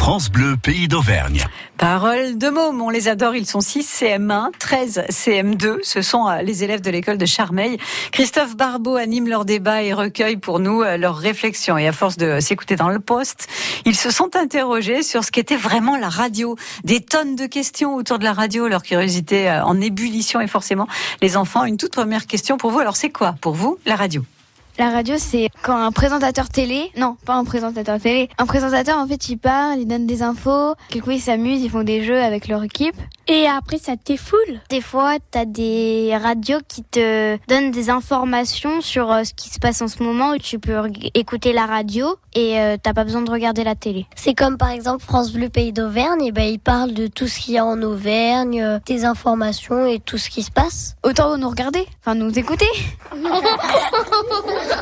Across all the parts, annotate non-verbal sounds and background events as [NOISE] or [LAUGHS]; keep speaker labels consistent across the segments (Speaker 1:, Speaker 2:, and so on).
Speaker 1: France Bleu, pays d'Auvergne.
Speaker 2: Parole de môme, on les adore, ils sont 6 CM1, 13 CM2, ce sont euh, les élèves de l'école de Charmeil. Christophe Barbeau anime leur débat et recueille pour nous euh, leurs réflexions. Et à force de s'écouter dans le poste, ils se sont interrogés sur ce qu'était vraiment la radio. Des tonnes de questions autour de la radio, leur curiosité euh, en ébullition et forcément les enfants. Une toute première question pour vous, alors c'est quoi pour vous la radio?
Speaker 3: La radio, c'est quand un présentateur télé, non, pas un présentateur télé, un présentateur en fait il parle, il donne des infos, quelquefois ils s'amusent, ils font des jeux avec leur équipe.
Speaker 4: Et après ça t'effoule.
Speaker 5: Des fois, t'as des radios qui te donnent des informations sur euh, ce qui se passe en ce moment, où tu peux écouter la radio et euh, t'as pas besoin de regarder la télé.
Speaker 6: C'est comme par exemple France Bleu Pays d'Auvergne, et ben ils parlent de tout ce qu'il y a en Auvergne, euh, des informations et tout ce qui se passe.
Speaker 3: Autant nous regarder, enfin nous écouter. [LAUGHS]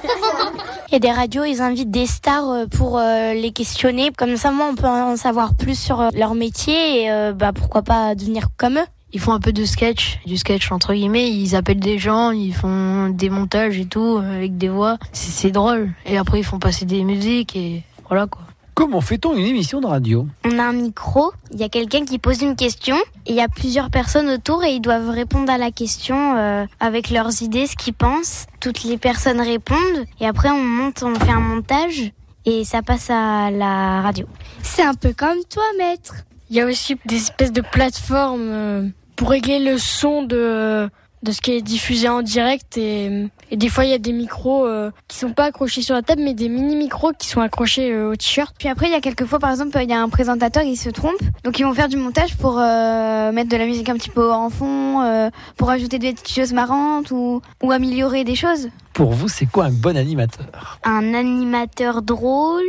Speaker 5: Il des radios, ils invitent des stars euh, pour euh, les questionner. Comme ça, moi, on peut en savoir plus sur euh, leur métier et bah, pourquoi pas devenir comme eux.
Speaker 7: Ils font un peu de sketch, du sketch entre guillemets. Ils appellent des gens, ils font des montages et tout avec des voix. C'est drôle. Et après, ils font passer des musiques et voilà quoi.
Speaker 8: Comment fait-on une émission de radio?
Speaker 5: On a un micro, il y a quelqu'un qui pose une question, il y a plusieurs personnes autour et ils doivent répondre à la question euh, avec leurs idées, ce qu'ils pensent. Toutes les personnes répondent et après on monte, on fait un montage et ça passe à la radio.
Speaker 4: C'est un peu comme toi, maître.
Speaker 7: Il y a aussi des espèces de plateformes euh, pour régler le son de de ce qui est diffusé en direct et, et des fois il y a des micros euh, qui sont pas accrochés sur la table mais des mini micros qui sont accrochés euh, au t-shirt.
Speaker 3: Puis après il y a quelques fois par exemple il y a un présentateur qui se trompe donc ils vont faire du montage pour euh, mettre de la musique un petit peu en fond euh, pour ajouter des petites choses marrantes ou ou améliorer des choses.
Speaker 8: Pour vous c'est quoi un bon animateur?
Speaker 5: Un animateur drôle,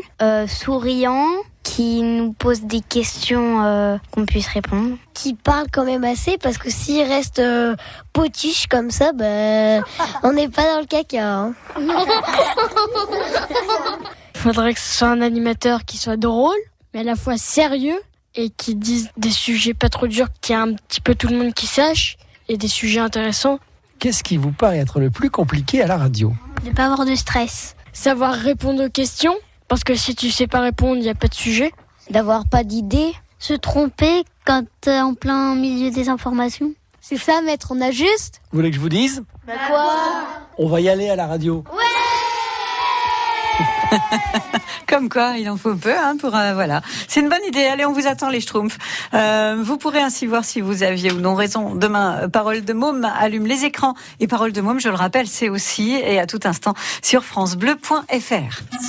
Speaker 5: souriant qui nous pose des questions euh, qu'on puisse répondre.
Speaker 6: Qui parle quand même assez parce que s'il reste euh, potiche comme ça, ben [LAUGHS] on n'est pas dans le caca. Hein.
Speaker 7: Il [LAUGHS] faudrait que ce soit un animateur qui soit drôle, mais à la fois sérieux et qui dise des sujets pas trop durs, qu'il y a un petit peu tout le monde qui sache et des sujets intéressants.
Speaker 8: Qu'est-ce qui vous paraît être le plus compliqué à la radio?
Speaker 5: Ne pas avoir de stress.
Speaker 7: Savoir répondre aux questions parce que si tu sais pas répondre, il n'y a pas de sujet.
Speaker 6: D'avoir pas d'idée.
Speaker 5: Se tromper quand t'es en plein milieu des informations.
Speaker 4: C'est ça, maître, on a juste.
Speaker 8: Vous voulez que je vous dise?
Speaker 6: Bah quoi?
Speaker 8: On va y aller à la radio.
Speaker 6: Ouais [LAUGHS]
Speaker 2: Comme quoi, il en faut peu, hein, pour euh, voilà. C'est une bonne idée. Allez, on vous attend les Schtroumpfs. Euh, vous pourrez ainsi voir si vous aviez ou non raison. Demain, euh, Parole de Môme allume les écrans et Parole de Môme, je le rappelle, c'est aussi et à tout instant sur francebleu.fr.